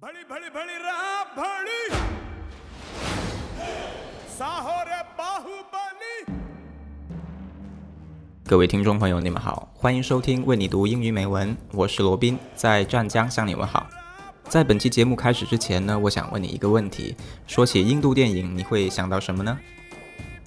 भड़ी भड़ी भड़ी रहा भड़ी साहो रे Baahubali 各位听众朋友，你们好，欢迎收听为你读英语美文，我是罗宾，在湛江向你问好。在本期节目开始之前呢，我想问你一个问题：说起印度电影，你会想到什么呢？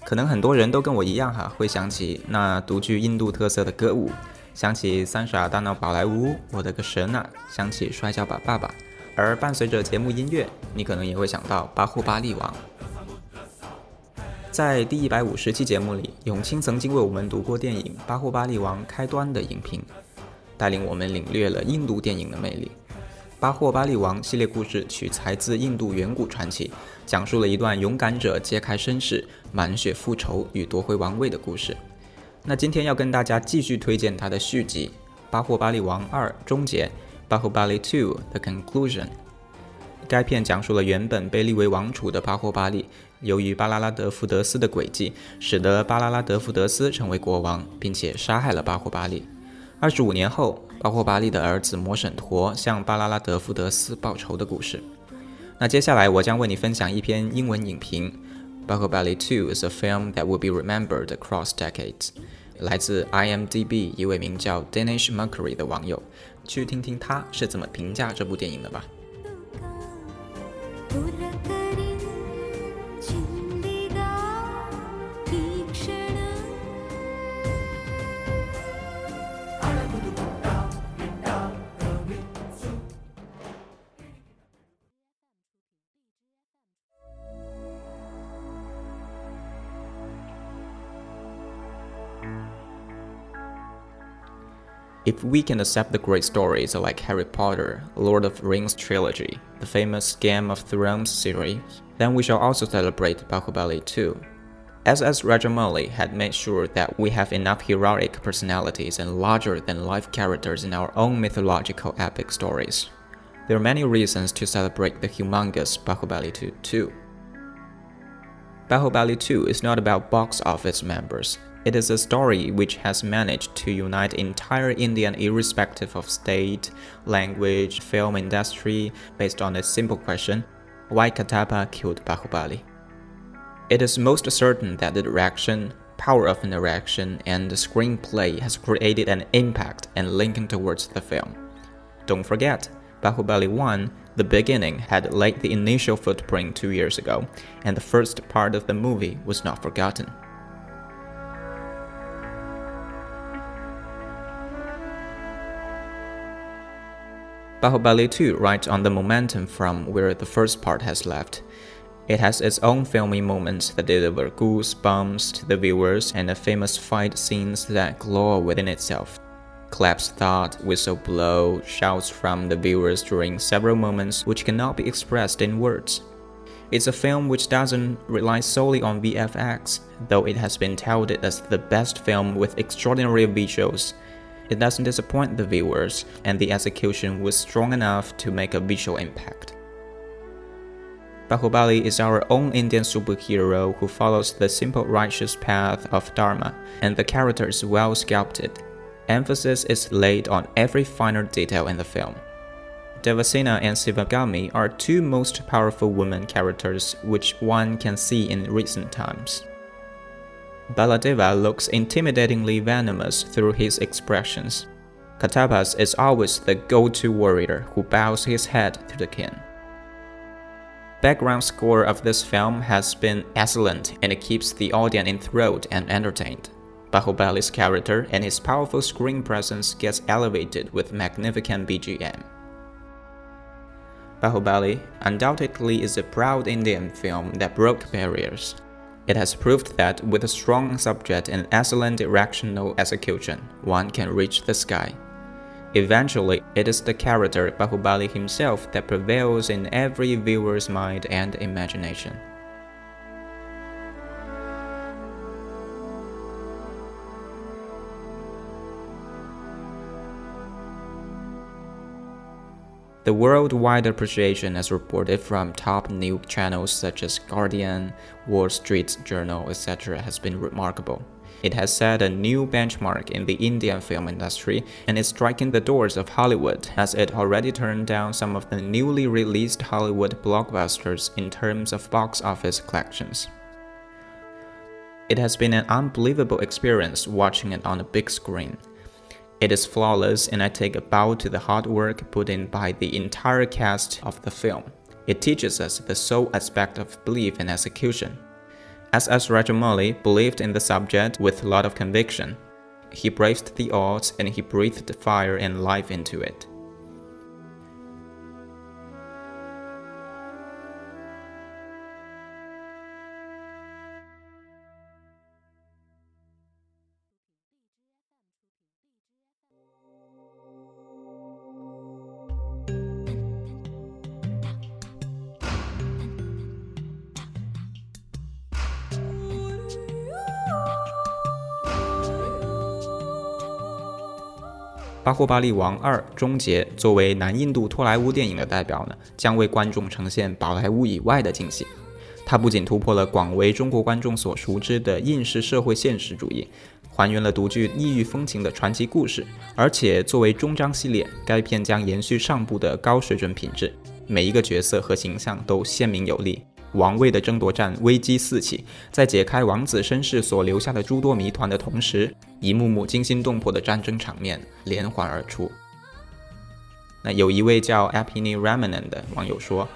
可能很多人都跟我一样哈，会想起那独具印度特色的歌舞，想起三傻大闹宝莱坞，我的个神啊，想起摔跤吧爸爸。 而伴随着节目音乐，你可能也会想到巴霍巴利王。在第一百五十期节目里，永清曾经为我们读过电影《巴霍巴利王》开端的影评，带领我们领略了印度电影的魅力。《巴霍巴利王》系列故事取材自印度远古传奇，讲述了一段勇敢者揭开身世、满血复仇与夺回王位的故事。那今天要跟大家继续推荐它的续集《巴霍巴利王二：终结》。巴霍巴利 Two: The Conclusion。该片讲述了原本被立为王储的巴霍巴利，由于巴拉拉德福德斯的诡计，使得巴拉拉德福德斯成为国王，并且杀害了巴霍巴利。二十五年后，巴霍巴利的儿子摩审陀向巴拉拉德福德斯报仇的故事。那接下来我将为你分享一篇英文影评。巴霍巴利 Two is a film that will be remembered across decades。来自 IMDB 一位名叫 Danish Mercury 的网友，去听听他是怎么评价这部电影的吧。If we can accept the great stories like Harry Potter, Lord of Rings trilogy, the famous Game of Thrones series, then we shall also celebrate Baahubali too. SS Rajamouli had made sure that we have enough heroic personalities and larger than life characters in our own mythological epic stories. There are many reasons to celebrate the humongous Baahubali 2 too. Baahubali 2 is not about box office members. It is a story which has managed to unite entire Indian irrespective of state, language, film industry based on a simple question why Katappa killed Baahubali. It is most certain that the direction, power of narration, and the screenplay has created an impact and linking towards the film. Don't forget, Baahubali 1, the beginning, had laid the initial footprint two years ago, and the first part of the movie was not forgotten. Baahubali 2 rides on the momentum from where the first part has left. It has its own filmy moments that deliver goosebumps to the viewers and the famous fight scenes that glow within itself. Claps thought, whistle blow, shouts from the viewers during several moments which cannot be expressed in words. It's a film which doesn't rely solely on VFX, though it has been touted as the best film with extraordinary visuals. It doesn't disappoint the viewers, and the execution was strong enough to make a visual impact. Baahubali is our own Indian superhero who follows the simple righteous path of Dharma, and the character is well sculpted. Emphasis is laid on every finer detail in the film. Devasena and Sivagami are two most powerful women characters which one can see in recent times. Baladeva looks intimidatingly venomous through his expressions. Katappas is always the go-to warrior who bows his head to the king. Background score of this film has been excellent and it keeps the audience enthralled and entertained. Baahubali's character and his powerful screen presence gets elevated with magnificent BGM. Baahubali undoubtedly is a proud Indian film that broke barriers. It has proved that with a strong subject and excellent directional execution, one can reach the sky. Eventually, it is the character Baahubali himself that prevails in every viewer's mind and imagination. The worldwide appreciation, as reported from top news channels such as Guardian, Wall Street Journal, etc., has been remarkable. It has set a new benchmark in the Indian film industry and is striking the doors of Hollywood as it already turned down some of the newly released Hollywood blockbusters in terms of box office collections. It has been an unbelievable experience watching it on a big screen. It is flawless, and I take a bow to the hard work put in by the entire cast of the film. It teaches us the soul aspect of belief and execution. S.S. Rajamouli believed in the subject with a lot of conviction. He braved the odds and he breathed fire and life into it.《巴霍巴利王二：终结》作为南印度托莱坞电影的代表呢，将为观众呈现宝莱坞以外的惊喜。它不仅突破了广为中国观众所熟知的印式社会现实主义，还原了独具异域风情的传奇故事，而且作为终章系列，该片将延续上部的高水准品质，每一个角色和形象都鲜明有力。王位的争夺战危机四起，在解开王子身世所留下的诸多谜团的同时，一幕幕惊心动魄的战争场面连环而出。那有一位叫 Apini Ramanan 的网友说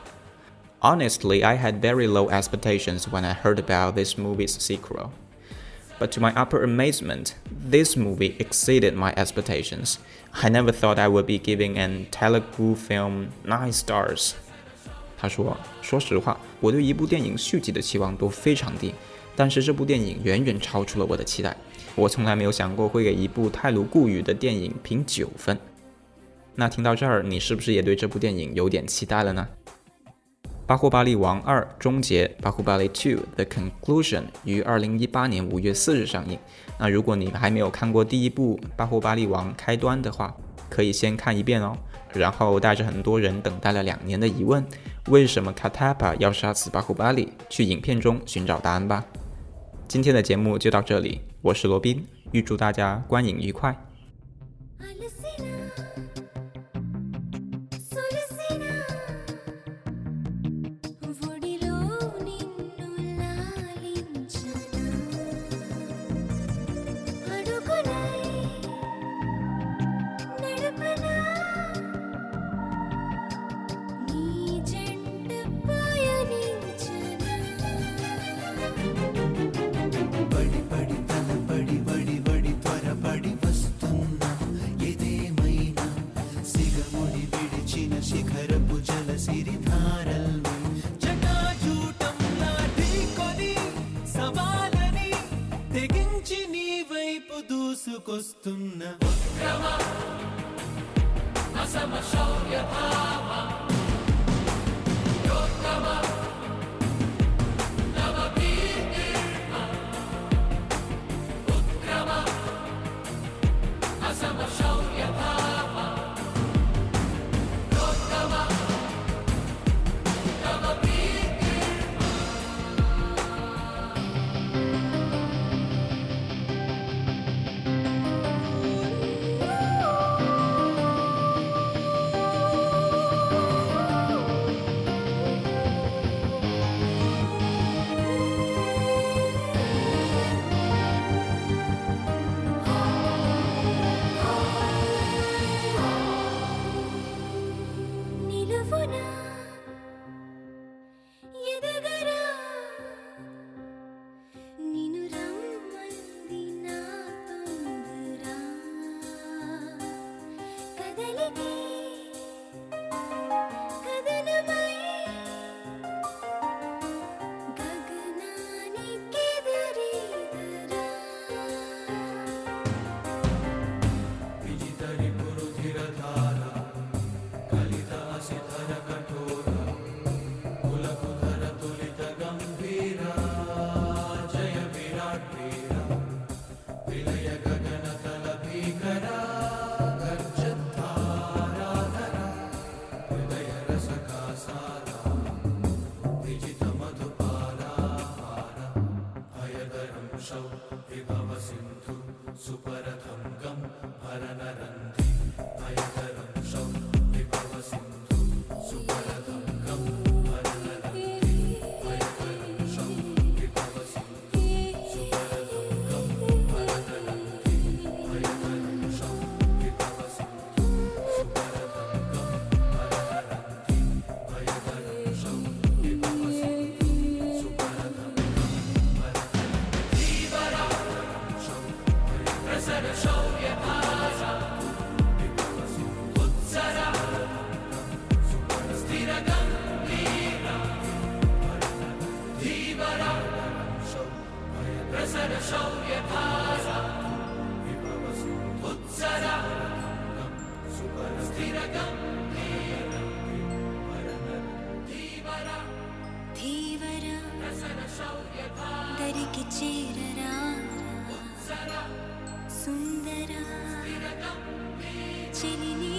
：“Honestly, I had very low expectations when I heard about this movie's sequel, but to my utter amazement, this movie exceeded my expectations. I never thought I would be giving an Telugu film nine stars.” 他说：“说实话，我对一部电影续集的期望都非常低，但是这部电影远远超出了我的期待。我从来没有想过会给一部泰卢固语的电影评九分。那听到这儿，你是不是也对这部电影有点期待了呢？”《巴霍巴利王二：终结》（巴霍巴利 Two: The Conclusion） 于二零一八年五月四日上映。那如果你还没有看过第一部《巴霍巴利王：开端》的话，可以先看一遍哦。然后带着很多人等待了两年的疑问，为什么 Katapa 要杀死巴库巴里？去影片中寻找答案吧。今天的节目就到这里，我是罗宾，预祝大家观影愉快。తీసుకొస్తున్న ఉద్యమ అసమ శౌర్య భావ యోగమ దరికి చేరరా? సుందరా? చెలిని